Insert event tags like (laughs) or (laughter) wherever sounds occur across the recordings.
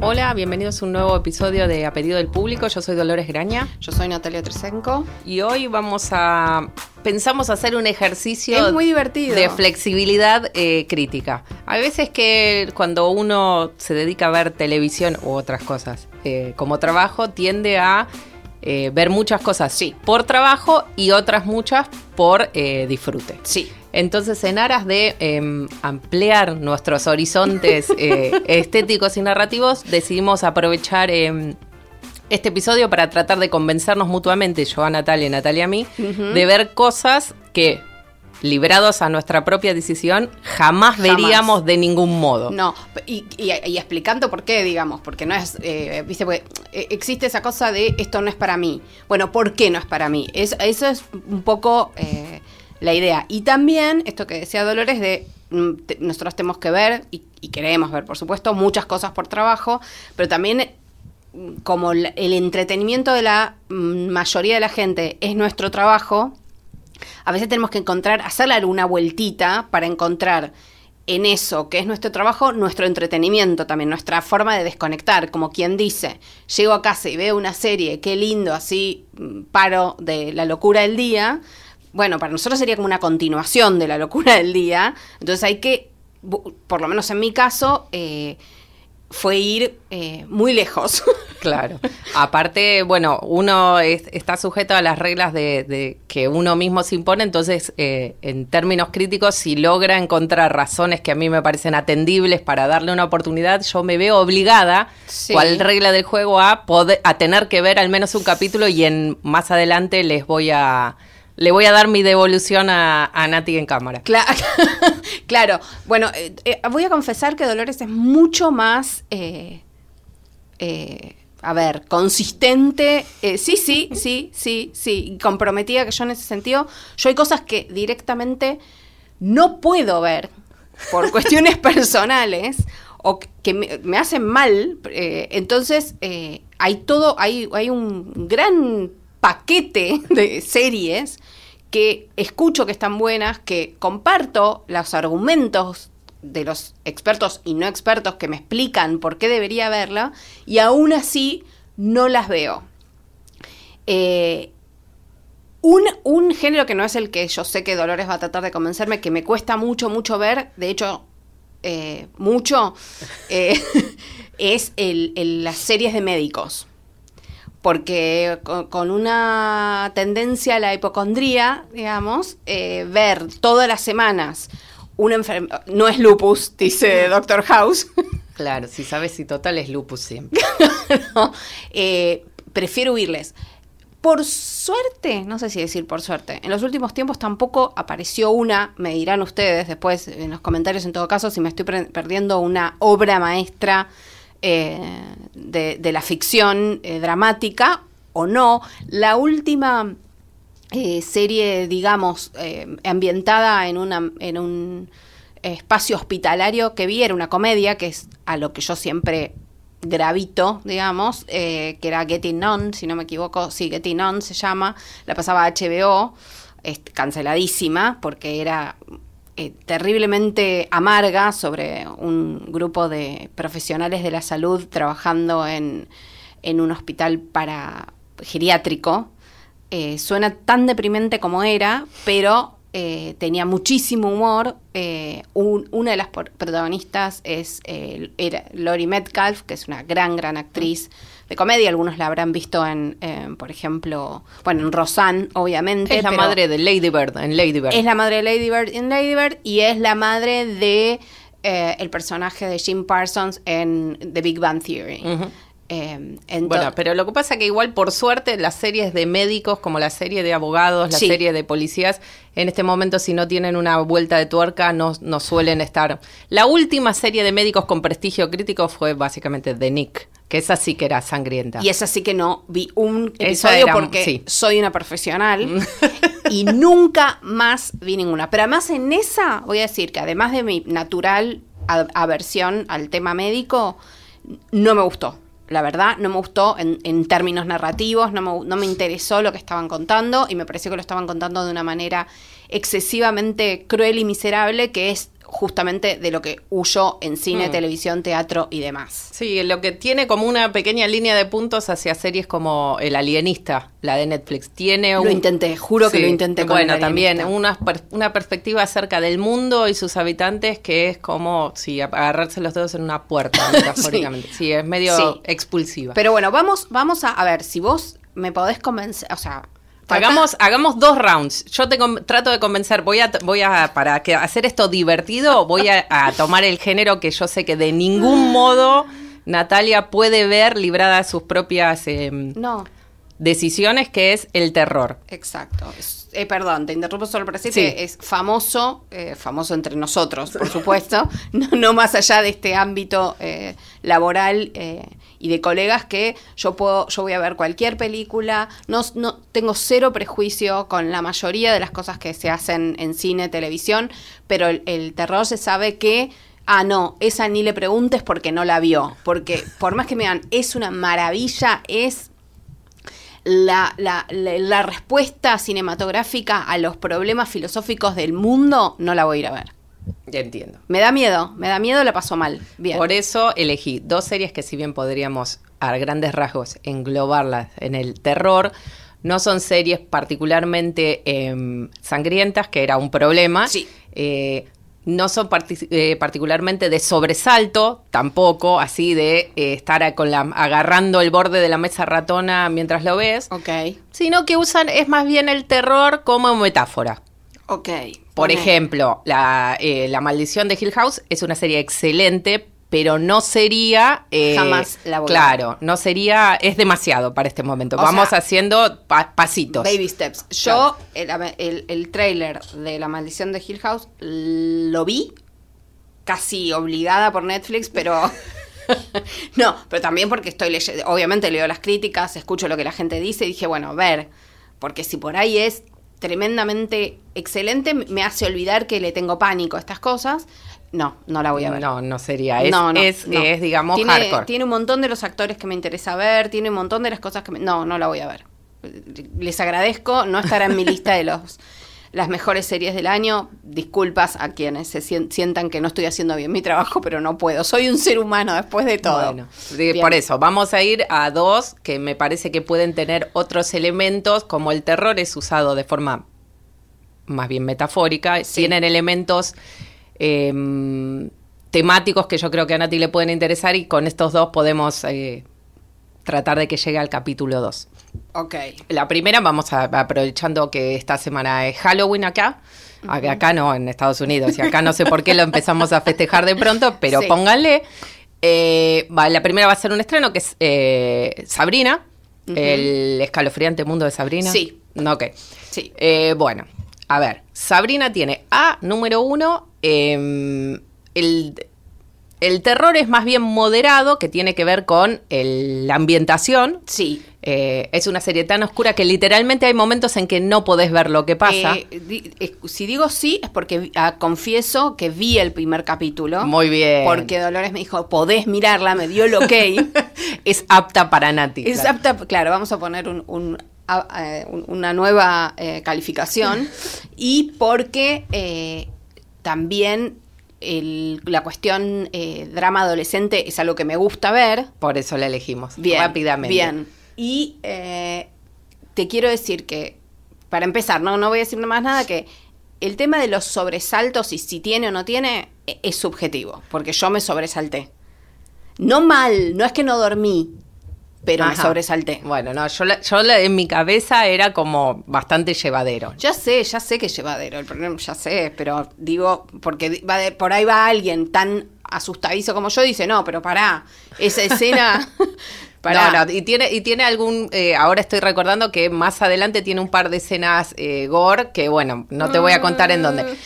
Hola, bienvenidos a un nuevo episodio de A Pedido del Público. Yo soy Dolores Graña Yo soy Natalia Tresenko. y hoy vamos a. Pensamos hacer un ejercicio Es muy divertido. de flexibilidad eh, crítica. Hay veces que cuando uno se dedica a ver televisión u otras cosas eh, como trabajo, tiende a eh, ver muchas cosas sí, por trabajo y otras muchas por eh, disfrute. Sí. Entonces, en aras de eh, ampliar nuestros horizontes eh, (laughs) estéticos y narrativos, decidimos aprovechar eh, este episodio para tratar de convencernos mutuamente, yo a Natalia y Natalia a mí, de ver cosas que, librados a nuestra propia decisión, jamás, Jamás. veríamos de ningún modo. No, y, y- y explicando por qué, digamos, porque no es, eh, viste, porque eh, existe esa cosa de esto no es para mí. Bueno, ¿por qué no es para mí? Es- eso es un poco eh, la idea. Y también, esto que decía Dolores, de mm, te- nosotros tenemos que ver, y, y queremos ver, por supuesto, muchas cosas por trabajo, pero también mm, como el entretenimiento de la mm, mayoría de la gente es nuestro trabajo, a veces tenemos que encontrar, hacerle alguna vueltita para encontrar en eso que es nuestro trabajo, nuestro entretenimiento también, nuestra forma de desconectar, como quien dice, llego a casa y veo una serie, qué lindo, así mm, paro de la locura del día. Bueno, para nosotros sería como una continuación de la locura del día, entonces hay que, por lo menos en mi caso, eh, fue ir eh, muy lejos. (laughs) Claro. Aparte, bueno, uno es- está sujeto a las reglas de, de que uno mismo se impone, entonces, eh, en términos críticos, si logra encontrar razones que a mí me parecen atendibles para darle una oportunidad, yo me veo obligada, Sí. cual regla del juego, a poder, a tener que ver al menos un capítulo y en más adelante les voy a le voy a dar mi devolución a, a Nati en cámara. Cla- (laughs) claro, bueno, eh, eh, voy a confesar que Dolores es mucho más, eh, eh, a ver, consistente, eh, sí, sí, sí, sí, sí, comprometida que yo en ese sentido. Yo hay cosas que directamente no puedo ver por (laughs) cuestiones personales o que me, me hacen mal, eh, entonces eh, hay todo, hay, hay un gran paquete de series que escucho que están buenas, que comparto los argumentos de los expertos y no expertos que me explican por qué debería verla, y aún así no las veo. Eh, un, un género que no es el que yo sé que Dolores va a tratar de convencerme, que me cuesta mucho, mucho ver, de hecho, eh, mucho, eh, (laughs) es el- el- las series de médicos. Porque con, una tendencia a la hipocondría, digamos, eh, ver todas las semanas una enfermedad, no es lupus, dice Doctor House, (laughs) Claro, si sabes si total es lupus siempre. (laughs) ¿no? Eh, prefiero huirles. Por suerte, no sé si decir por suerte, en los últimos tiempos tampoco apareció una, me dirán ustedes después en los comentarios en todo caso, si me estoy perdiendo una obra maestra eh, de, de la ficción eh, dramática o no. La última eh, serie, digamos, eh, ambientada en, una, en un espacio hospitalario que vi era una comedia, que es a lo que yo siempre gravito, digamos, que era Getting On, si no me equivoco, sí, Getting On se llama, la pasaba HBO, canceladísima porque era eh, terriblemente amarga sobre un grupo de profesionales de la salud trabajando en, en un hospital para geriátrico. Eh, suena tan deprimente como era, pero eh, tenía muchísimo humor. Un- una de las protagonistas es era Lori Metcalf, que es una gran, gran actriz de comedia. Algunos la habrán visto en, eh, por ejemplo, bueno, en Roseanne, obviamente. Es la madre de Lady Bird en Lady Bird. Es la madre de Lady Bird en Lady Bird y es la madre de eh, el personaje de Jim Parsons en The Big Bang Theory. Eh, ento- Bueno, pero lo que pasa es que igual por suerte las series de médicos, como la serie de abogados, la Sí. serie de policías, en este momento si no tienen una vuelta de tuerca no, no suelen estar. La última serie de médicos con prestigio crítico fue básicamente The Nick, que esa sí que era sangrienta. Y es así que no vi un Esa episodio era- porque sí. soy una profesional (laughs) y nunca más vi ninguna. Pero además en esa voy a decir que además de mi natural aversión al tema médico, no me gustó. La verdad, no me gustó en, en términos narrativos, no me, no me interesó lo que estaban contando y me pareció que lo estaban contando de una manera excesivamente cruel y miserable, que es justamente de lo que huyó en cine, Mm. televisión, teatro y demás. Sí, lo que tiene como una pequeña línea de puntos hacia series como El Alienista, la de Netflix. Tiene Lo un- intenté, juro que lo intenté con Bueno, El también una, una perspectiva acerca del mundo y sus habitantes que es como, sí, agarrarse los dedos en una puerta, (laughs) metafóricamente. sí. es medio Sí. expulsiva. Pero bueno, vamos, vamos a, a ver, si vos me podés convencer, o sea... Hagamos, hagamos dos rounds. Yo te trato de convencer. Voy a, voy a para que hacer esto divertido, voy a, a tomar el género que yo sé que de ningún modo Natalia puede ver librada sus propias em, No, decisiones, que es el terror. exacto. Es- eh, perdón, te interrumpo solo para decir que es famoso, eh, famoso entre nosotros, por supuesto, (laughs) no, no más allá de este ámbito eh, laboral y de colegas que yo puedo, yo voy a ver cualquier película, no, no tengo cero prejuicio con la mayoría de las cosas que se hacen en cine, televisión, pero el, el terror se sabe que Ah, no, esa ni le preguntes porque no la vio. Porque por más que me digan, es una maravilla, es la, la- la- la respuesta cinematográfica a los problemas filosóficos del mundo, no la voy a ir a ver. Ya entiendo. Me da miedo, me da miedo, la paso mal. Bien. Por eso elegí dos series que si bien podríamos a grandes rasgos englobarlas en el terror, no son series particularmente em, sangrientas, que era un problema. Sí. Eh, no son partic- eh, particularmente de sobresalto, tampoco, así de eh, estar con la, agarrando el borde de la mesa ratona mientras lo ves, Ok, sino que usan, es más bien el terror como metáfora. ok. Por ejemplo, la, eh, la Maldición de Hill House es una serie excelente, pero no sería... eh, Jamás la voy Claro, no sería... Es demasiado para este momento. O Vamos sea, haciendo pa- pasitos. Baby Steps. Yo, el, el, el trailer de La Maldición de Hill House lo vi casi obligada por Netflix, pero. (laughs) (laughs) no, pero también porque estoy leyendo. Obviamente leo las críticas, escucho lo que la gente dice y dije, bueno, a ver, porque si por ahí es tremendamente excelente, me hace olvidar que le tengo pánico a estas cosas. No, no la voy a ver. No, no sería. Es, no, no, es, no. es, digamos, tiene, hardcore. Tiene un montón de los actores que me interesa ver, tiene un montón de las cosas que me... No, no la voy a ver. Les agradezco, no estará en mi lista de los las mejores series del año. Disculpas a quienes se sien- sientan que no estoy haciendo bien mi trabajo, pero no puedo. Soy un ser humano después de todo. Bueno, Bien. por eso, vamos a ir a dos que me parece que pueden tener otros elementos, como el terror es usado de forma más bien metafórica, Sí. tienen elementos em, temáticos que yo creo que a Nati le pueden interesar y con estos dos podemos eh, tratar de que llegue al capítulo 2. Ok. La primera, vamos a, aprovechando que esta semana es Halloween acá. Acá- Acá no, en Estados Unidos. Y acá no sé por qué lo empezamos a festejar de pronto, pero Sí. pónganle. Eh, va- la primera va a ser un estreno que es eh, Sabrina, el escalofriante mundo de Sabrina. Sí. No, ok. Sí. Eh, bueno, a ver, Sabrina tiene A, número uno, em, el, el terror es más bien moderado, que tiene que ver con el- la ambientación. Sí. Eh, es una serie tan oscura que literalmente hay momentos en que no podés ver lo que pasa. Eh, di- eh, si digo sí, es porque ah, confieso que vi el primer capítulo. Muy bien. Porque Dolores me dijo, podés mirarla, me dio el ok. (laughs) es apta para Nati. Es claro. apta, claro, vamos a poner un- eh, un- una nueva eh, calificación. (laughs) y porque eh, también el- la cuestión eh, drama adolescente es algo que me gusta ver. Por eso la elegimos. Bien, rápidamente. Bien. Y eh, te quiero decir que, para empezar, no, no voy a decir más nada, que el tema de los sobresaltos y si tiene o no tiene e- es subjetivo, porque yo me sobresalté. No mal, no es que no dormí, pero me Ajá. sobresalté. Bueno, no, yo, la- yo la- en mi cabeza era como bastante llevadero. Ya sé, ya sé que es llevadero el problema, ya sé, pero digo, porque va de- por ahí va alguien tan asustadizo como yo, dice, no, pero pará, esa escena (laughs) Pará. No, no, y tiene, y tiene algún, eh, ahora estoy recordando que más adelante tiene un par de escenas eh, gore que, bueno, no te voy a contar en dónde.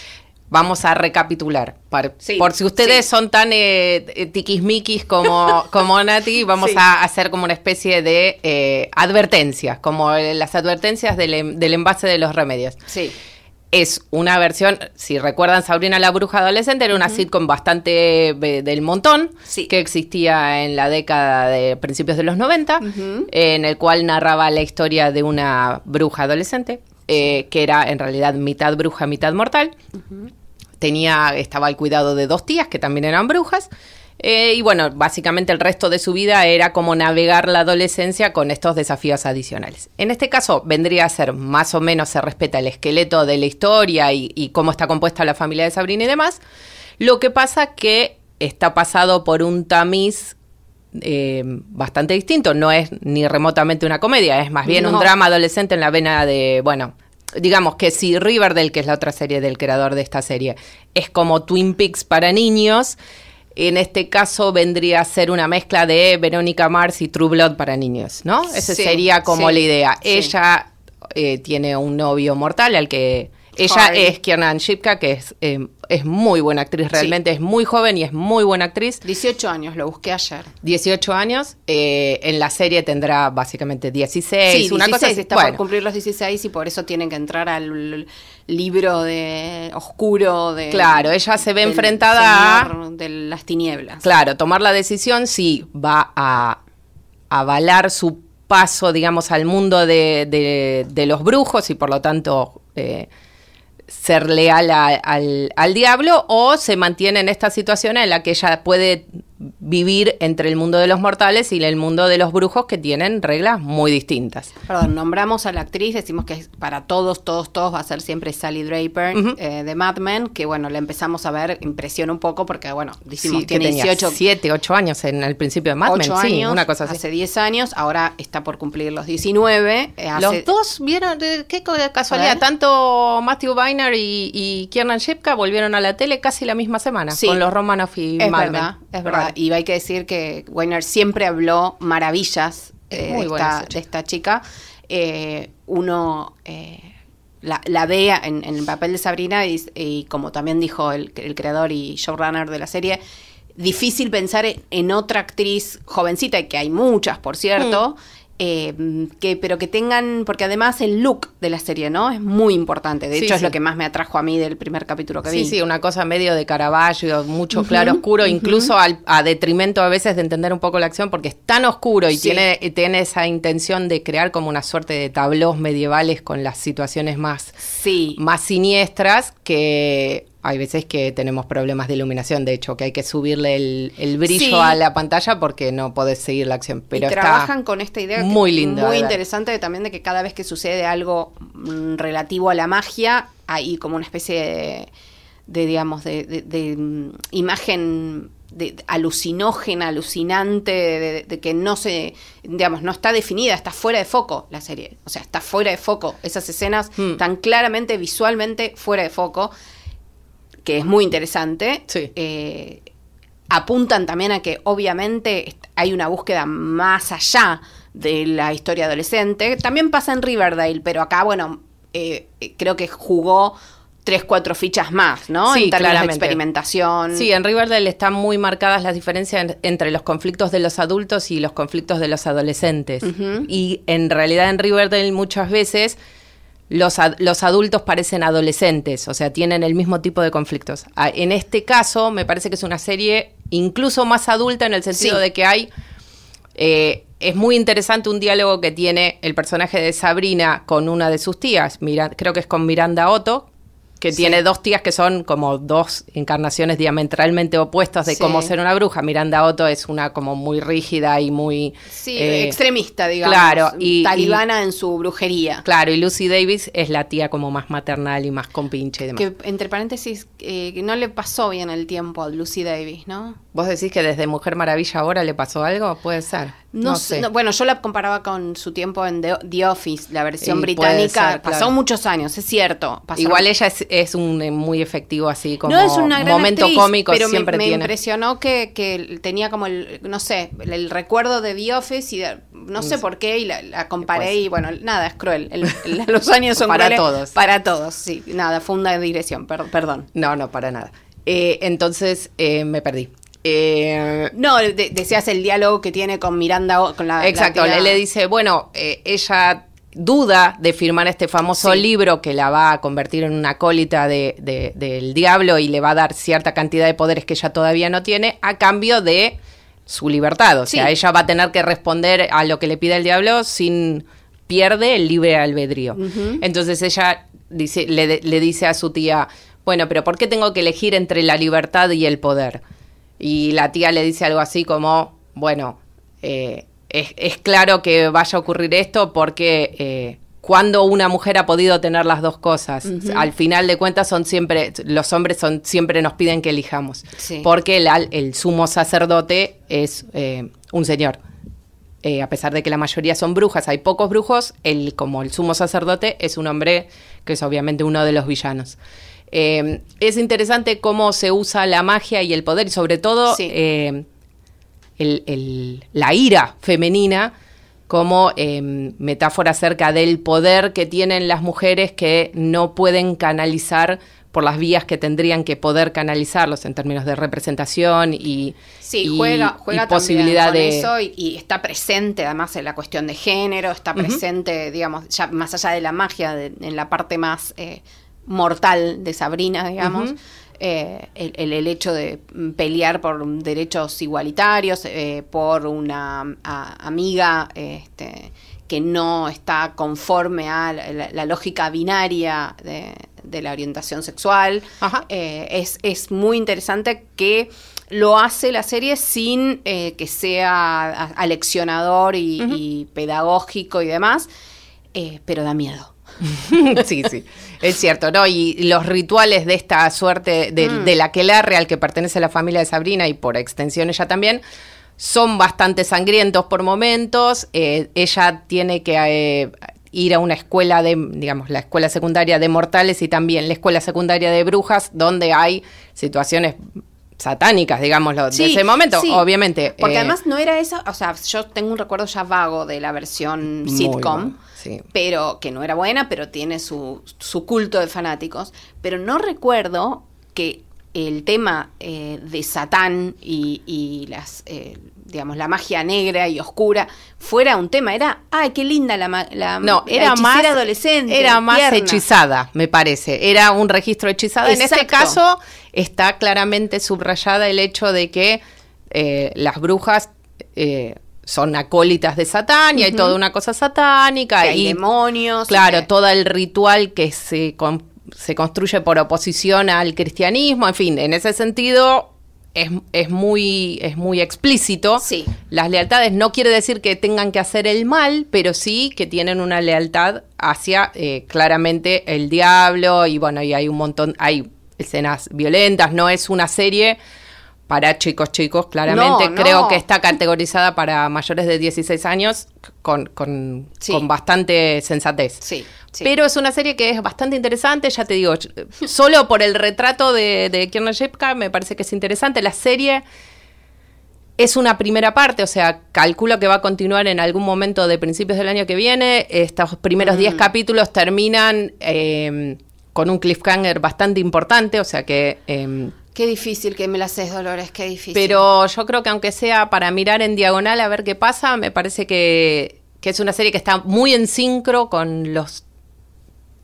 Vamos a recapitular. Sí, por si ustedes sí. son tan eh, eh, tiquismiquis como, (laughs) como Nati, vamos Sí. a hacer como una especie de eh, advertencias, como eh, las advertencias del, del envase de los remedios. Sí. Es una versión, si recuerdan Sabrina la bruja adolescente, era una sitcom bastante eh, del montón Sí. que existía en la década de principios de los 90, Ujú. en el cual narraba la historia de una bruja adolescente, que era en realidad mitad bruja, mitad mortal. Tenía, estaba al cuidado de dos tías que también eran brujas. eh, y bueno, básicamente el resto de su vida era como navegar la adolescencia con estos desafíos adicionales. En este caso vendría a ser más o menos se respeta el esqueleto de la historia y, y cómo está compuesta la familia de Sabrina y demás. Lo que pasa que está pasado por un tamiz eh, bastante distinto. No es ni remotamente una comedia, es más bien No. un drama adolescente en la vena de, bueno, digamos que si Riverdale, que es la otra serie del creador de esta serie, es como Twin Peaks para niños, en este caso vendría a ser una mezcla de Verónica Mars y True Blood para niños, ¿no? Esa Sí, sería como sí, la idea. sí. Ella eh, tiene un novio mortal al que... Ella es Kiernan Shipka, que es, eh, es muy buena actriz, realmente es muy joven y es muy buena actriz. 18 años, lo busqué ayer. 18 años, eh, en la serie tendrá básicamente 16, Sí, una 16, cosa así. está Bueno, por cumplir los 16 y por eso tienen que entrar al libro de oscuro de Claro, ella se ve del enfrentada a- de las tinieblas. claro, tomar la decisión si va a avalar su paso, digamos, al mundo de, de- de los brujos y por lo tanto eh, ser leal al, al diablo o se mantiene en esta situación en la que ella puede vivir entre el mundo de los mortales y el mundo de los brujos que tienen reglas muy distintas. Perdón, nombramos a la actriz, decimos que es para todos, todos, todos va a ser siempre Sally Draper Ujú. eh, de Mad Men, que bueno, la empezamos a ver, impresiona un poco porque bueno, decimos Sí, que tiene tenía 18, 7, 8 años en el principio de Mad Men, 8 sí, años, una cosa así. hace 10 años, ahora está por cumplir los 19. eh, hace- Los dos vieron, eh, qué casualidad, tanto Matthew Weiner y, y Kiernan Shipka volvieron a la tele casi la misma semana, Sí. con los Romanoff y Es Mad Men. verdad, es verdad. Y hay que decir que Weiner siempre habló maravillas eh, de, esta, de esta chica. Eh, uno eh, la, la ve en, en el papel de Sabrina y, y como también dijo el, el creador y showrunner de la serie, difícil pensar en, en otra actriz jovencita, y que hay muchas, por cierto. Mm. Eh, que pero que tengan porque además el look de la serie no es muy importante. De Sí, hecho es sí. lo que más me atrajo a mí del primer capítulo que vi. Sí, sí, una cosa medio de Caravaggio, mucho claro oscuro, incluso al- a detrimento a veces de entender un poco la acción, porque es tan oscuro y Sí. tiene, tiene esa intención de crear como una suerte de tablos medievales con las situaciones más, sí. más siniestras que hay veces que tenemos problemas de iluminación, de hecho, que hay que subirle el, el brillo Sí. a la pantalla porque no podés seguir la acción. Pero y está trabajan con esta idea muy linda. muy de interesante también de que cada vez que sucede algo mm, relativo a la magia hay como una especie de, de, digamos de, de- de, mm, imagen de, alucinógena alucinante de, de que no se digamos no está definida está fuera de foco la serie o sea está fuera de foco esas escenas Hmm. tan claramente visualmente fuera de foco que es muy interesante Sí. eh, apuntan también a que obviamente hay una búsqueda más allá de la historia adolescente. También pasa en Riverdale, pero acá, bueno, eh, creo que jugó tres, cuatro fichas más, ¿no? Sí, en términos claramente. de experimentación. Sí, en Riverdale están muy marcadas las diferencias en- entre los conflictos de los adultos y los conflictos de los adolescentes. Y en realidad en Riverdale muchas veces los, ad- los adultos parecen adolescentes, o sea, tienen el mismo tipo de conflictos. Ah, En este caso, me parece que es una serie incluso más adulta en el sentido Sí. de que hay... eh, es muy interesante un diálogo que tiene el personaje de Sabrina con una de sus tías, Mira, creo que es con Miranda Otto, que Sí. tiene dos tías que son como dos encarnaciones diametralmente opuestas de Sí. cómo ser una bruja. Miranda Otto es una como muy rígida y muy... Sí, eh, extremista, digamos. claro, y- talibana en su brujería. Claro, y Lucy Davis es la tía como más maternal y más compinche y demás. Que, entre paréntesis, eh, no le pasó bien el tiempo a Lucy Davis, ¿no? ¿Vos decís que desde Mujer Maravilla ahora le pasó algo? Puede ser. No, No sé. sé. no, bueno, yo la comparaba con su tiempo en The, The Office, la versión Y británica. ser, Pasó claro. muchos años, es cierto. pasaron- Igual ella es, es un eh, muy efectivo así como no es una gran momento actriz, cómico pero me- siempre me, tiene. impresionó que, que tenía como el, no sé, el, el recuerdo de The Office y de- no sé Sí. por qué y la, la comparé y bueno, nada, es cruel. El- el- (laughs) los años son Para crueles todos. Para todos, sí. Nada, fue una digresión, per- perdón. No, no, para nada. Eh, entonces eh, me perdí. Eh, No, de- decías el diálogo que tiene con Miranda, con la... Exacto, la le, dice, bueno, eh, ella duda de firmar este famoso Sí. libro que la va a convertir en una acólita de, de- del diablo y le va a dar cierta cantidad de poderes que ella todavía no tiene a cambio de su libertad. O sea, Sí. ella va a tener que responder a lo que le pide el diablo sin pierde el libre albedrío. Entonces ella dice, le, le dice a su tía, bueno, pero ¿por qué tengo que elegir entre la libertad y el poder? Y la tía le dice algo así como, bueno, eh, es, es claro que vaya a ocurrir esto porque eh, cuando una mujer ha podido tener las dos cosas, al final de cuentas son siempre, los hombres son siempre nos piden que elijamos, Sí. porque el, sumo sacerdote es eh, un señor. Eh, a pesar de que la mayoría son brujas, hay pocos brujos, el, como el sumo sacerdote es un hombre que es obviamente uno de los villanos. Eh, es interesante cómo se usa la magia y el poder, y sobre todo Sí. eh, el- el- la ira femenina como eh, metáfora acerca del poder que tienen las mujeres que no pueden canalizar por las vías que tendrían que poder canalizarlos en términos de representación y, Sí, y- juega, y juega posibilidad también con de eso y, y está presente además en la cuestión de género, está presente, digamos, ya más allá de la magia, de- en la parte más eh, mortal de Sabrina, digamos. Eh, el, el- hecho de pelear por derechos igualitarios, eh, por una a- amiga este, que no está conforme a la, la- la lógica binaria de, de la orientación sexual. Eh, es, es muy interesante que lo hace la serie sin eh, que sea aleccionador y, y pedagógico y demás, eh, pero da miedo. (laughs) sí, sí, es cierto, ¿no? Y los rituales de esta suerte de, Mm. de la Aquelarre al que pertenece la familia de Sabrina y por extensión ella también, son bastante sangrientos por momentos. Eh, ella tiene que eh, ir a una escuela de, digamos, la escuela secundaria de mortales y también la escuela secundaria de brujas, donde hay situaciones satánicas, digámoslo, de Sí, ese momento, sí. obviamente. Porque eh, además no era esa, o sea, yo tengo un recuerdo ya vago de la versión sitcom, sí. pero que no era buena, pero tiene su, su culto de fanáticos. Pero no recuerdo que el tema eh, de Satán y, y las, eh, digamos, la magia negra y oscura fuera un tema. Era, ay, qué linda la, la, No, la era hechicera más adolescente. Era más tierna. hechizada, me parece. Era un registro hechizada. En este caso está claramente subrayada el hecho de que eh, las brujas eh, son acólitas de Satán y hay toda una cosa satánica Que hay y demonios. y claro, que- todo el ritual que se con- se construye por oposición al cristianismo, en fin, en ese sentido es, es muy es muy explícito. Sí. Las lealtades no quiere decir que tengan que hacer el mal, pero sí que tienen una lealtad hacia eh, claramente el diablo y bueno, y hay un montón, hay escenas violentas, no es una serie para chicos chicos, claramente No, no. creo que está categorizada para mayores de 16 años con, con, Sí. con bastante sensatez. Sí, sí. Pero es una serie que es bastante interesante, ya te digo, solo por el retrato de, de Kiernan Shipka me parece que es interesante. La serie es una primera parte, o sea, calculo que va a continuar en algún momento de principios del año que viene. Estos primeros Mm. 10 capítulos terminan eh, con un cliffhanger bastante importante, o sea que... eh, Qué difícil que me la haces, Dolores, qué difícil. pero yo creo que aunque sea para mirar en diagonal a ver qué pasa, me parece que, que es una serie que está muy en sincro con los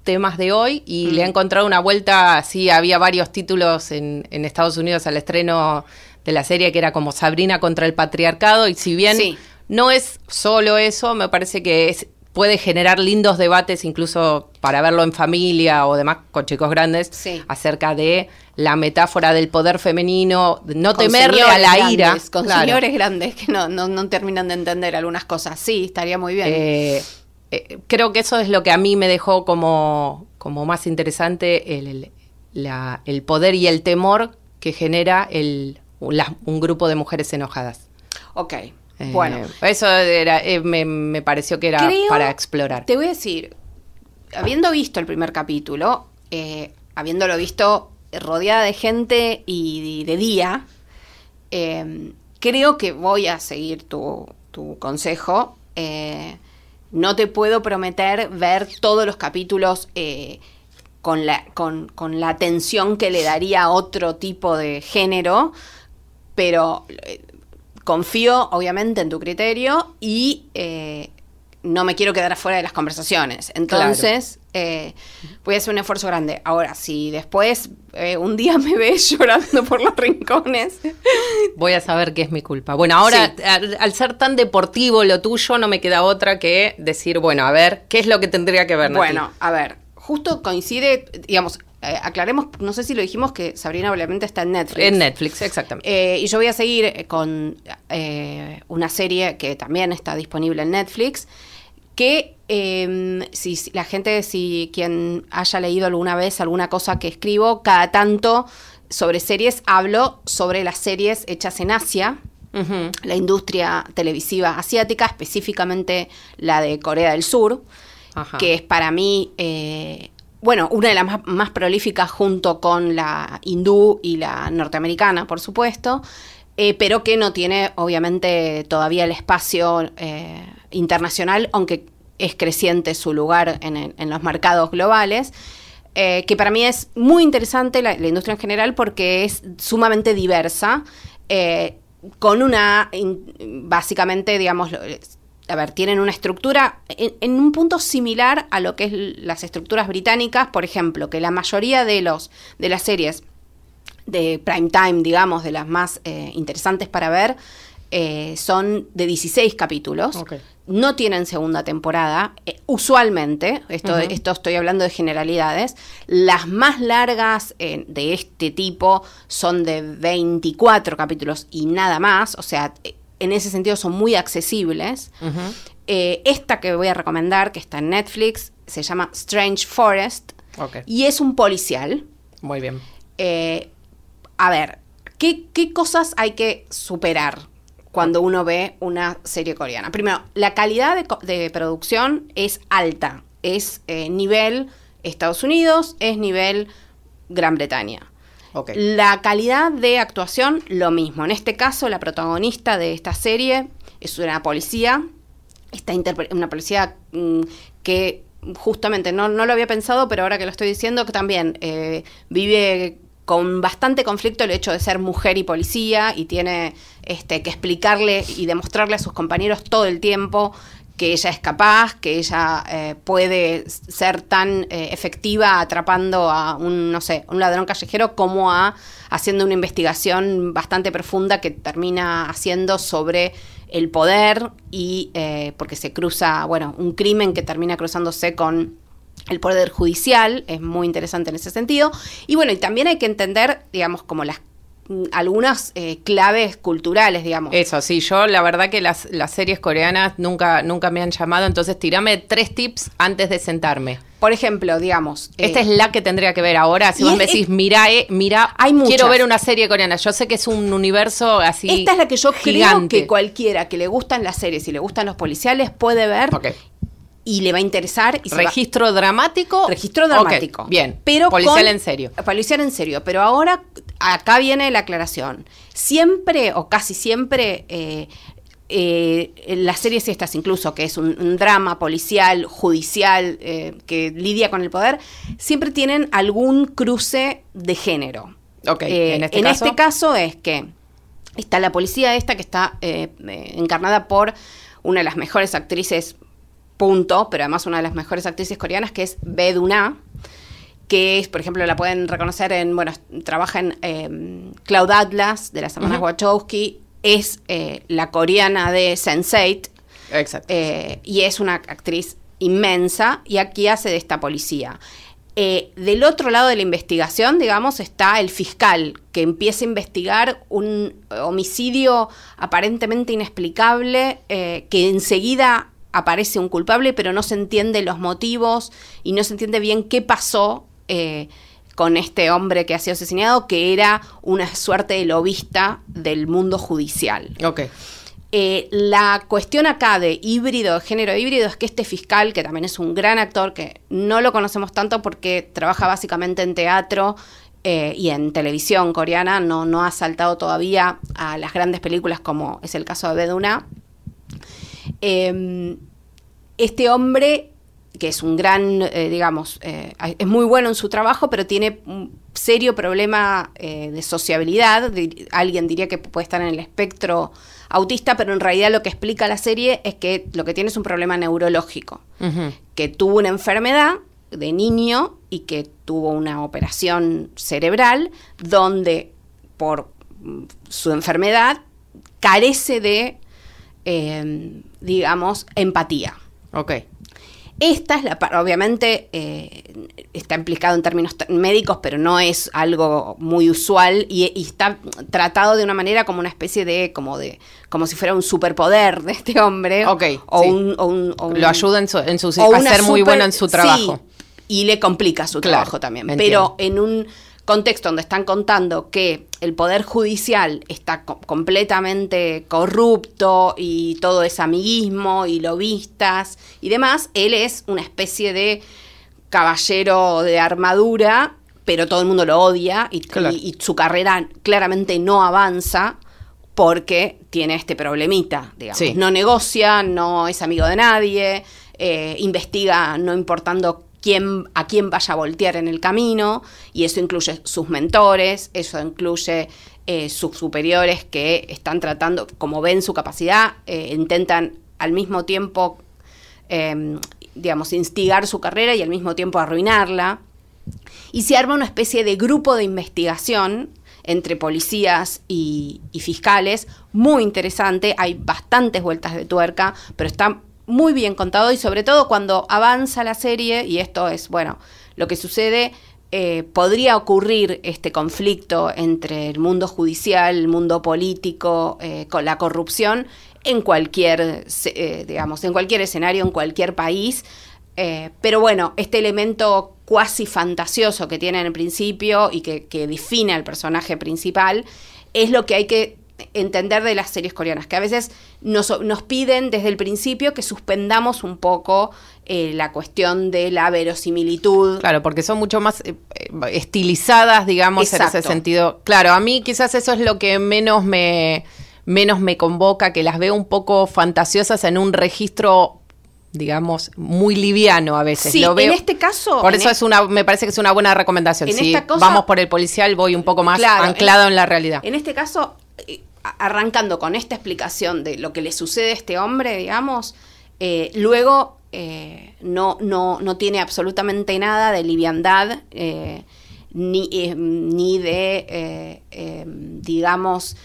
temas de hoy y Mm. le ha encontrado una vuelta, sí, había varios títulos en, en Estados Unidos al estreno de la serie que era como Sabrina contra el patriarcado y si bien Sí. no es solo eso, me parece que es, puede generar lindos debates incluso para verlo en familia o demás con chicos grandes Sí. acerca de la metáfora del poder femenino, no Con temerle a la ira. con Claro. señores grandes que no, no, no terminan de entender algunas cosas. Sí, estaría muy bien. Eh, eh, creo que eso es lo que a mí me dejó como, como más interesante, el, el- la- el poder y el temor que genera el, la- un grupo de mujeres enojadas. ok, Eh, Bueno. Eso era, eh, me, me pareció que era Creo- para explorar. Te voy a decir, habiendo visto el primer capítulo, eh, habiéndolo visto rodeada de gente y de día, eh, creo que voy a seguir tu, tu consejo. Eh, no te puedo prometer ver todos los capítulos eh, con, la, con, con la atención que le daría a otro tipo de género, pero eh, confío obviamente en tu criterio y eh, no me quiero quedar afuera de las conversaciones. Entonces, eh, voy a hacer un esfuerzo grande. Ahora, si después eh, un día me ves (laughs) llorando por los rincones, Voy a saber qué es mi culpa. Bueno, ahora, Sí. al, al ser tan deportivo lo tuyo, no me queda otra que decir, bueno, a ver, ¿qué es lo que tendría que ver? Nati? bueno, a ver, justo coincide, digamos, aclaremos, no sé si lo dijimos que Sabrina obviamente está en Netflix. en Netflix, exactamente. Eh, y yo voy a seguir eh, con eh, una serie que también está disponible en Netflix, que eh, si, si la gente, si quien haya leído alguna vez alguna cosa que escribo, cada tanto sobre series hablo sobre las series hechas en Asia, la industria televisiva asiática, específicamente la de Corea del Sur, Ajá. que es para mí, eh, bueno, una de las más, prolíficas junto con la hindú y la norteamericana, por supuesto, eh, pero que no tiene obviamente todavía el espacio eh, internacional, aunque es creciente su lugar en, los mercados globales. eh, que para mí es muy interesante la, industria en general porque es sumamente diversa, con una, básicamente, digamos, a ver, tienen una estructura en, en un punto similar a lo que es las estructuras británicas, por ejemplo, que la mayoría de los de las series de prime time, digamos, de las más eh, interesantes para ver, eh, son de 16 capítulos. No tienen segunda temporada. Eh, usualmente, esto, estoy hablando de generalidades, las más largas eh, de este tipo son de 24 capítulos y nada más. O sea, en ese sentido son muy accesibles. Eh, esta que voy a recomendar, que está en Netflix, se llama Strange Forest y es un policial. Muy bien. Eh, a ver, ¿qué, qué cosas hay que superar cuando uno ve una serie coreana? Primero, la calidad de producción es alta. Es eh, nivel Estados Unidos, es nivel Gran Bretaña. Ok. La calidad de actuación, lo mismo. En este caso, la protagonista de esta serie es una policía, está una policía mm, que justamente no, no lo había pensado, pero ahora que lo estoy diciendo, que también eh, vive con bastante conflicto el hecho de ser mujer y policía y tiene este, que explicarle y demostrarle a sus compañeros todo el tiempo que ella es capaz, que ella eh, puede ser tan eh, efectiva atrapando a un, no sé, un ladrón callejero como a haciendo una investigación bastante profunda que termina haciendo sobre el poder y eh, porque se cruza, bueno, un crimen que termina cruzándose con el poder judicial, es muy interesante en ese sentido. Y bueno, y también hay que entender, digamos, como las algunas eh, claves culturales, digamos. Eso, sí, yo la verdad que las, las series coreanas nunca, nunca me han llamado, entonces tirame tres tips antes de sentarme. Por ejemplo, digamos. Esta eh, es la que tendría que ver ahora. Si vos es- me decís, mira, eh, mira, Hay muchas. quiero ver una serie coreana. Yo sé que es un universo así. Esta es la que yo creo que cualquiera que le gustan las series y le gustan los policiales puede ver Ok. y le va a interesar. Y se va- Registro dramático. Registro dramático. bien. Pero Policial con- en serio. Policial en serio. Pero ahora, acá viene la aclaración. Siempre, o casi siempre, eh, eh, en las series estas incluso, que es un, un drama policial, judicial, eh, que lidia con el poder, siempre tienen algún cruce de género. Ok, Eh, en este caso. caso es que está la policía esta que está encarnada por una de las mejores actrices, punto, pero además una de las mejores actrices coreanas, que es Bae Duna, que es, por ejemplo, la pueden reconocer en, bueno, trabaja en eh, Cloud Atlas, de las hermanas. Wachowski, es eh, la coreana de Sense8, Exacto. eh, y es una actriz inmensa y aquí hace de esta policía. Eh, del otro lado de la investigación, digamos, está el fiscal que empieza a investigar un homicidio aparentemente inexplicable, que enseguida aparece un culpable, pero no se entiende los motivos y no se entiende bien qué pasó eh, con este hombre que ha sido asesinado, que era una suerte de lobista del mundo judicial. ok. Eh, la cuestión acá de híbrido, de género híbrido, es que este fiscal, que también es un gran actor, que no lo conocemos tanto porque trabaja básicamente en teatro eh, y en televisión coreana, no, no ha saltado todavía a las grandes películas como es el caso de Beduna. Eh, este hombre, que es un gran, eh, digamos, eh, es muy bueno en su trabajo, pero tiene un serio problema eh, de sociabilidad. Alguien diría que puede estar en el espectro autista, pero en realidad lo que explica la serie es que lo que tiene es un problema neurológico, que tuvo una enfermedad de niño y que tuvo una operación cerebral donde por mm, su enfermedad carece de, digamos, empatía. Ok. Esta es la parte, obviamente eh, está implicado en términos médicos, pero no es algo muy usual y, y está tratado de una manera como una especie de, como de, como si fuera un superpoder de este hombre. Ok, o, sí. un, o un- o un- Lo ayuda en su, en su a ser muy bueno en su trabajo. sí, y le complica su Claro, trabajo también. entiendo. Pero en un contexto donde están contando que el poder judicial está co- completamente corrupto y todo es amiguismo y lobistas y demás, él es una especie de caballero de armadura, pero todo el mundo lo odia y, Claro. y- y su carrera claramente no avanza porque tiene este problemita, digamos. Sí. No negocia, no es amigo de nadie, eh, investiga no importando quién, a quién vaya a voltear en el camino, y eso incluye sus mentores, eso incluye eh, sus superiores que están tratando, como ven su capacidad, eh, intentan al mismo tiempo, eh, digamos, instigar su carrera y al mismo tiempo arruinarla. Y se arma una especie de grupo de investigación entre policías y, y fiscales, muy interesante, hay bastantes vueltas de tuerca, pero está muy bien contado y sobre todo cuando avanza la serie, y esto es, bueno, lo que sucede, eh, podría ocurrir este conflicto entre el mundo judicial, el mundo político, eh, con la corrupción, en cualquier, eh, digamos, en cualquier escenario, en cualquier país, eh, pero bueno, este elemento cuasi fantasioso que tiene en el principio y que, que define al personaje principal es lo que hay que entender de las series coreanas, que a veces nos, nos piden desde el principio que suspendamos un poco eh, la cuestión de la verosimilitud. Claro, porque son mucho más eh, eh, estilizadas, digamos, en ese sentido. Claro, a mí quizás eso es lo que menos me menos me convoca, que las veo un poco fantasiosas en un registro, digamos, muy liviano a veces. Sí, Lo veo- en este caso... Por eso e- es una, me parece que es una buena recomendación. En Si esta cosa- vamos por el policial, voy un poco más Claro, anclado en- en la realidad. En este caso, arrancando con esta explicación de lo que le sucede a este hombre, digamos, eh, luego eh, no, no, no tiene absolutamente nada de liviandad, eh, ni, ni de, digamos,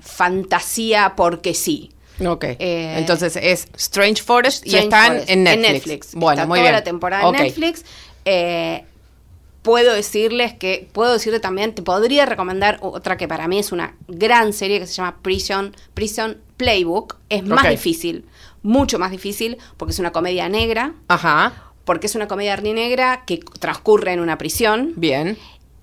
fantasía porque sí. Ok. Eh, Entonces es Strange Forest y están Forest, en Netflix. Bueno, Está muy toda bien. la temporada en Netflix. Eh, puedo decirles que, puedo decirte también, te podría recomendar otra que para mí es una gran serie que se llama Prison, Prison Playbook. Es más difícil, mucho más difícil, porque es una comedia negra, Ajá. porque es una comedia negra que transcurre en una prisión. Bien.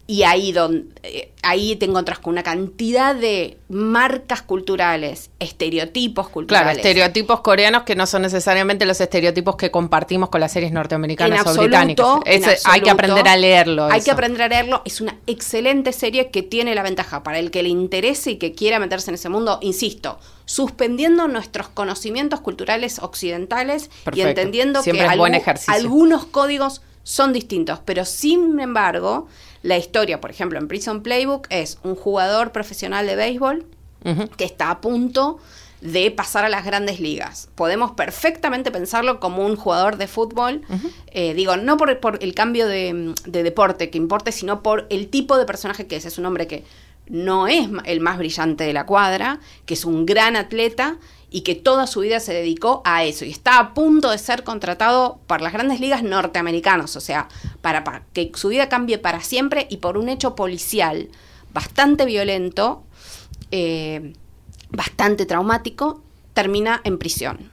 Y ahí, donde, eh, ahí te encontrás con una cantidad de marcas culturales, estereotipos Claro, culturales. estereotipos coreanos que no son necesariamente los estereotipos que compartimos con las series norteamericanas o absoluto, británicas. en Ese- hay que absoluto. aprender a leerlo. Hay eso. que aprender a leerlo. Es una excelente serie que tiene la ventaja para el que le interese y que quiera meterse en ese mundo, insisto, suspendiendo nuestros conocimientos culturales occidentales y entendiendo Siempre que es algunos códigos son distintos, pero sin embargo, la historia, por ejemplo, en Prison Playbook es un jugador profesional de béisbol que está a punto de pasar a las grandes ligas. Podemos perfectamente pensarlo como un jugador de fútbol, eh, digo, no por, por el cambio de, de deporte que importe, sino por el tipo de personaje que es. Es un hombre que no es el más brillante de la cuadra, que es un gran atleta y que toda su vida se dedicó a eso y está a punto de ser contratado por las grandes ligas norteamericanas, o sea, para, para que su vida cambie para siempre y por un hecho policial bastante violento, eh, bastante traumático, termina en prisión.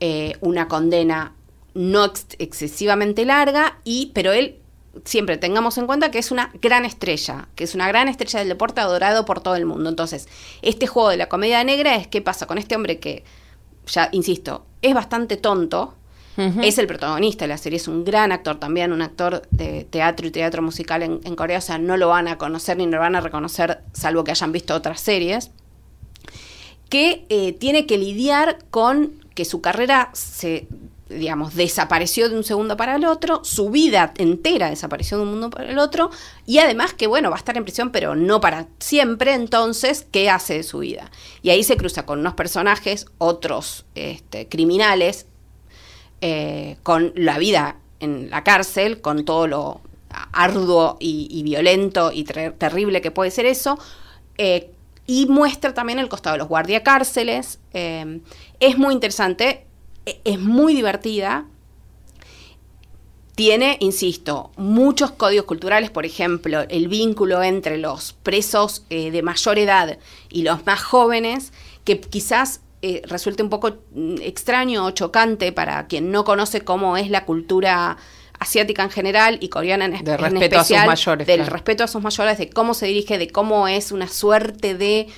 Eh, una condena no ex- excesivamente larga, y, pero él siempre tengamos en cuenta que es una gran estrella, que es una gran estrella del deporte adorado por todo el mundo. Entonces, este juego de la comedia negra es qué pasa con este hombre que, ya insisto, es bastante tonto, es el protagonista de la serie, es un gran actor también, un actor de teatro y teatro musical en, en Corea, o sea, no lo van a conocer ni lo van a reconocer, salvo que hayan visto otras series que eh, tiene que lidiar con que su carrera se digamos, desapareció de un segundo para el otro, su vida entera desapareció de un mundo para el otro, y además que, bueno, va a estar en prisión, pero no para siempre, entonces, ¿qué hace de su vida? Y ahí se cruza con unos personajes, otros este, criminales, eh, con la vida en la cárcel, con todo lo arduo y, violento y terrible que puede ser eso, eh, y muestra también el costado de los guardiacárceles. Eh, es muy interesante, es muy divertida. Tiene, insisto, muchos códigos culturales, por ejemplo, el vínculo entre los presos eh, de mayor edad y los más jóvenes, que quizás eh, resulte un poco mm, extraño o chocante para quien no conoce cómo es la cultura asiática en general y coreana en, de respeto a sus mayores, del respeto a sus mayores, de cómo se dirige, de cómo es una suerte de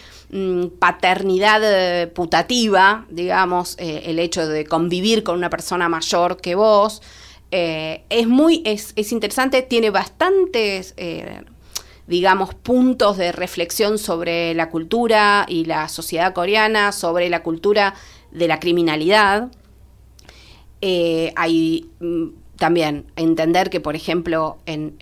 paternidad eh, putativa, digamos, eh, el hecho de convivir con una persona mayor que vos. Eh, es muy, es, es, interesante, tiene bastantes, digamos, puntos de reflexión sobre la cultura y la sociedad coreana, sobre la cultura de la criminalidad. hay mm, también entender que, por ejemplo, en,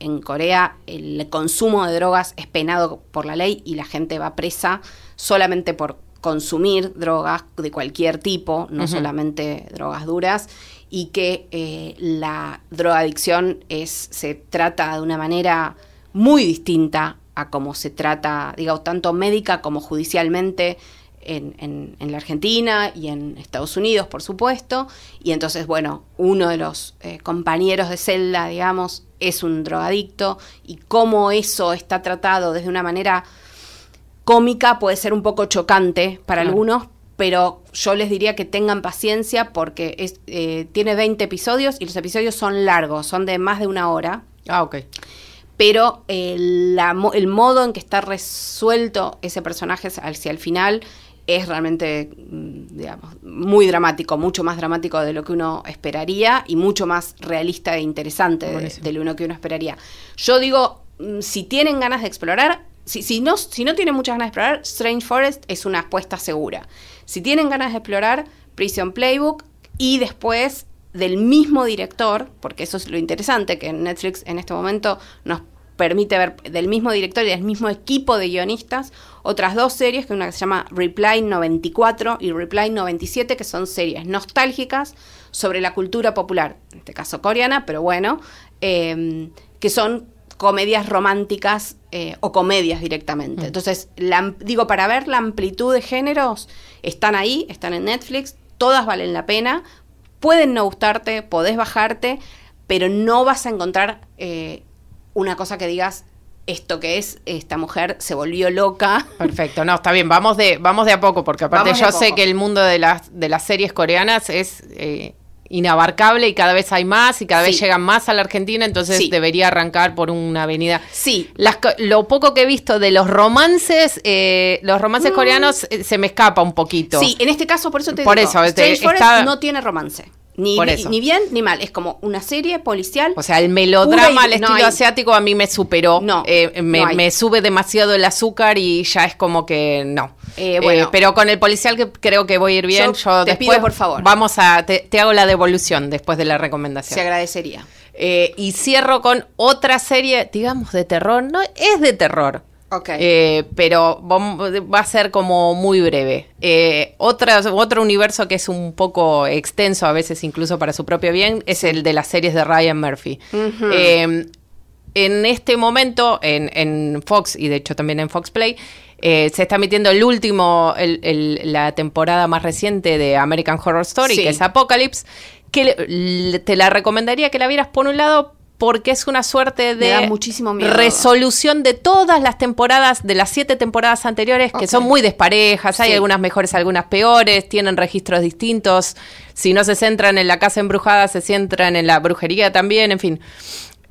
en, Corea el consumo de drogas es penado por la ley y la gente va presa solamente por consumir drogas de cualquier tipo, no solamente drogas duras, y que eh, la drogadicción es, se trata de una manera muy distinta a como se trata, digamos, tanto médica como judicialmente en, la Argentina y en Estados Unidos, por supuesto. Y entonces, bueno, uno de los eh, compañeros de celda, digamos, es un drogadicto y cómo eso está tratado desde una manera cómica puede ser un poco chocante para algunos, pero yo les diría que tengan paciencia porque es, eh, tiene 20 episodios y los episodios son largos, son de más de una hora. Ah, ok. Pero el, el modo en que está resuelto ese personaje hacia el final es realmente, mm, digamos, muy dramático, mucho más dramático de lo que uno esperaría y mucho más realista e interesante de, lo que uno esperaría. Yo digo, mm, si tienen ganas de explorar, si, si, no, si no tienen muchas ganas de explorar, Strange Forest es una apuesta segura. Si tienen ganas de explorar, Prison Playbook y después del mismo director, porque eso es lo interesante, que Netflix en este momento nos permite ver del mismo director y del mismo equipo de guionistas otras dos series, que una que se llama Reply 94 y Reply 97, que son series nostálgicas sobre la cultura popular, en este caso coreana, pero bueno, em, que son comedias románticas eh, o comedias directamente. Mm. Entonces, digo, para ver la amplitud de géneros, están ahí, están en Netflix, todas valen la pena, pueden no gustarte, podés bajarte, pero no vas a encontrar eh, una cosa que digas, esto que es, esta mujer se volvió loca. Perfecto, no, está bien, vamos de, vamos de a poco, porque aparte yo sé que el mundo de las, de las series coreanas es eh, inabarcable y cada vez hay más y cada vez llegan más a la Argentina, entonces debería arrancar por una avenida. Sí. lo poco que he visto de los romances, eh, los romances mm. coreanos eh, se me escapa un poquito. Sí, en este caso por eso te por Eso, este, no tiene romance. Ni, ni, bien ni mal, es como una serie policial. O sea, el melodrama al estilo asiático a mí me superó. No, eh, me, sube demasiado el azúcar y ya es como que no. Eh, bueno, eh, pero con el policial que creo que voy a ir bien, yo, te después, pido por favor. Vamos a, te, hago la devolución después de la recomendación. Se agradecería. y cierro con otra serie, digamos, de terror. No, es de terror. Eh, pero va a ser como muy breve. Eh, otro universo que es un poco extenso, a veces incluso para su propio bien, es el de las series de Ryan Murphy. Eh, en este momento, en, Fox y de hecho también en Fox Play, se está emitiendo el último, la temporada más reciente de American Horror Story, que es Apocalypse, que te la recomendaría que la vieras por un lado porque es una suerte de muchísimo miedo. resolución de todas las temporadas, de las siete temporadas anteriores, que son muy desparejas, hay algunas mejores, algunas peores, tienen registros distintos, si no se centran en la casa embrujada, se centran en la brujería también, en fin.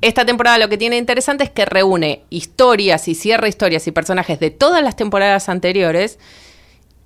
Esta temporada lo que tiene interesante es que reúne historias y cierra historias y personajes de todas las temporadas anteriores.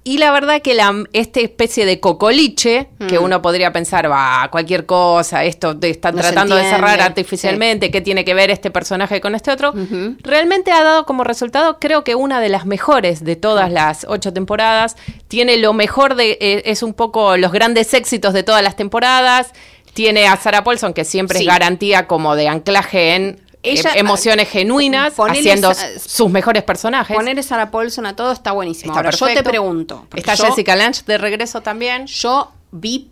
Y la verdad que la, esta especie de cocoliche, que Mm. uno podría pensar, va, cualquier cosa, esto te están No tratando de cerrar artificialmente, ¿qué tiene que ver este personaje con este otro? Realmente ha dado como resultado, creo que una de las mejores de todas las ocho temporadas. Tiene lo mejor de, eh, es un poco los grandes éxitos de todas las temporadas. Tiene a Sarah Paulson, que siempre Sí. es garantía como de anclaje en Ella- eh, emociones genuinas, ponele haciendo esa- sus mejores personajes. Poner a Sarah Paulson a todo está buenísimo. Está Ahora, yo te pregunto. Está yo- Jessica Lange de regreso también. Yo vi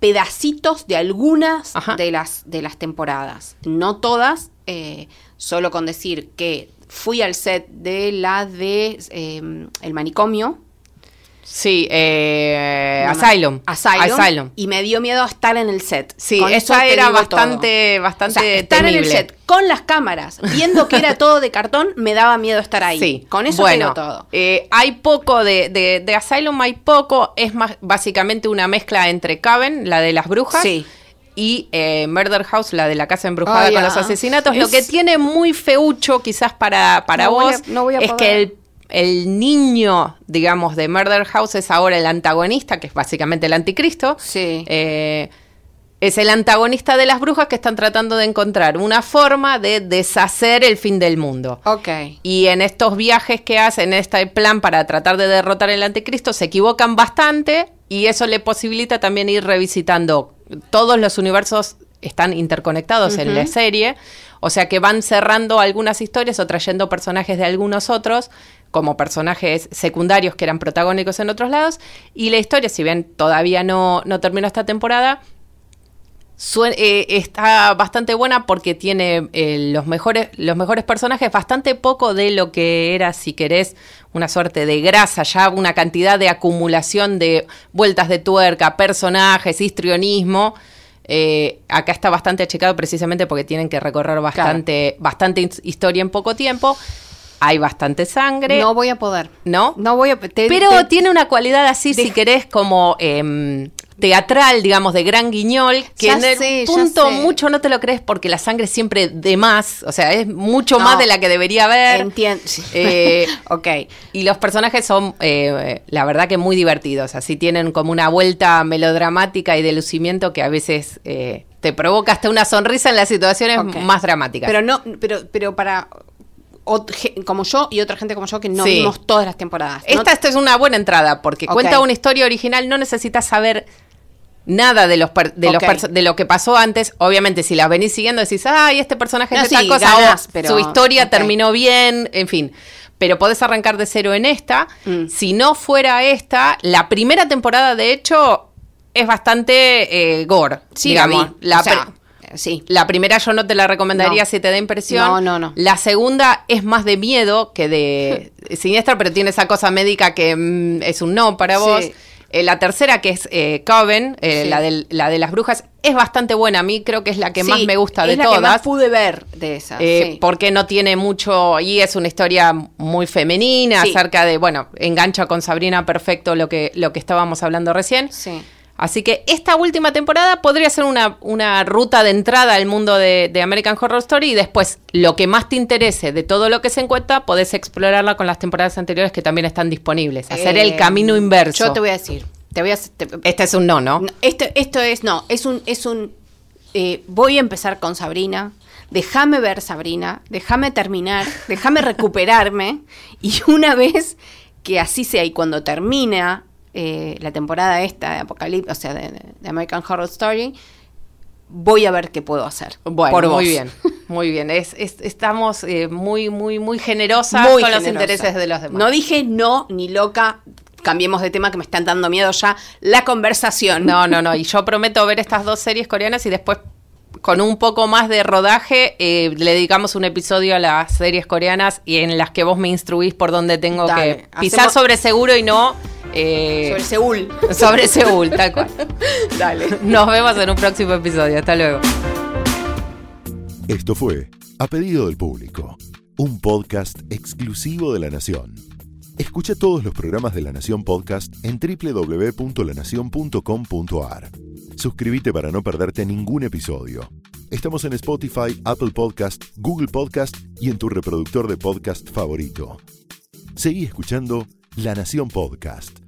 pedacitos de algunas Ajá. de las, de las temporadas. No todas, eh, solo con decir que fui al set de la de eh, El Manicomio. Sí, eh, No Asylum. Asylum. Asylum. Y me dio miedo estar en el set. Sí, Con esa eso era bastante, todo. bastante O sea, estar en el set con las cámaras, viendo que era todo de cartón, me daba miedo estar ahí. Sí, Con eso bueno, todo. eh, hay poco de, de, de Asylum, hay poco, es más básicamente una mezcla entre Coven, la de las brujas, Sí. y eh, Murder House, la de la casa embrujada con los ah, asesinatos. Lo que tiene muy feucho quizás para, para No vos a- no es poder. que el, el niño, digamos, de Murder House es ahora el antagonista, que es básicamente el anticristo. Sí. Eh, es el antagonista de las brujas que están tratando de encontrar una forma de deshacer el fin del mundo. ok. Y en estos viajes que hacen, en este plan para tratar de derrotar el anticristo, se equivocan bastante y eso le posibilita también ir revisitando. Todos los universos están interconectados en la serie, o sea que van cerrando algunas historias o trayendo personajes de algunos otros como personajes secundarios que eran protagónicos en otros lados. Y la historia, si bien todavía no, no terminó esta temporada, eh, está bastante buena porque tiene eh, los mejores los mejores personajes, bastante poco de lo que era, si querés, una suerte de grasa, ya una cantidad de acumulación de vueltas de tuerca, personajes, histrionismo. Eh, acá está bastante achicado precisamente porque tienen que recorrer bastante, bastante his- historia en poco tiempo. Hay bastante sangre. No voy a poder. ¿No? No voy a te- Pero te- tiene una cualidad así, si querés, como em, teatral, digamos, de gran guiñol, que Ya en el sé, punto mucho no te lo crees porque la sangre es siempre de más, o sea, es mucho No. más de la que debería haber. Entiendo. Eh, (laughs) ok. Y los personajes son, eh, la verdad que muy divertidos, así tienen como una vuelta melodramática y de lucimiento que a veces eh, te provoca hasta una sonrisa en las situaciones más dramáticas. Pero no, pero, pero para como yo y otra gente como yo que no Sí. vimos todas las temporadas. ¿no? Esta, esta es una buena entrada porque cuenta una historia original, no necesitas saber nada de los per- de los Ok. perso- de lo que pasó antes. Obviamente, si las venís siguiendo, decís, ay, este personaje No, es de sí, tal cosa, ganás, pero- su historia terminó bien, en fin. Pero podés arrancar de cero en esta. Mm. Si no fuera esta, la primera temporada, de hecho, es bastante eh, gore. sí, digamos. la vi. La O sea, pre- sí. la primera yo no te la recomendaría No. si te da impresión. No, no, no. La segunda es más de miedo que de (laughs) siniestra, pero tiene esa cosa médica que mm, es un no para Sí. vos. Eh, la tercera, que es eh, Coven, eh, Sí. la, del- la de las brujas, es bastante buena. A mí creo que es la que más me gusta es de la todas. que más pude ver de esas. Sí. Porque no tiene mucho, y es una historia muy femenina acerca de, bueno, engancha con Sabrina perfecto lo que, lo que estábamos hablando recién. Sí. Así que esta última temporada podría ser una, una ruta de entrada al mundo de, de American Horror Story y después lo que más te interese de todo lo que se encuentra, podés explorarla con las temporadas anteriores que también están disponibles. Hacer Eh, el camino inverso. Yo te voy a decir. Te voy a te- Este es un no, ¿no? No, esto, esto es, no, es un, es un, eh, voy a empezar con Sabrina, déjame ver Sabrina, déjame terminar, déjame recuperarme y una vez que así sea y cuando termina eh, la temporada esta de Apocalipsis, o sea, de, de American Horror Story, voy a ver qué puedo hacer. Bueno, por vos. muy bien, muy bien. Es, es- estamos eh, muy, muy, muy generosas Muy con los intereses de los demás. No dije no ni loca, cambiemos de tema que me están dando miedo ya la conversación. No, no, no. Y yo prometo ver estas dos series coreanas y después, con un poco más de rodaje, eh, le dedicamos un episodio a las series coreanas y en las que vos me instruís por dónde tengo Dale, que pisar hacemos- sobre seguro y no. Eh, Sobre Seúl. sobre Seúl, tal cual. (laughs) Dale. Nos vemos en un próximo episodio. Hasta luego. Esto fue A Pedido del Público, un podcast exclusivo de La Nación. Escucha todos los programas de La Nación Podcast en www.lanacion.com.ar. Suscríbete para no perderte ningún episodio. Estamos en Spotify, Apple Podcast, Google Podcast y en tu reproductor de podcast favorito. Seguí escuchando La Nación Podcast.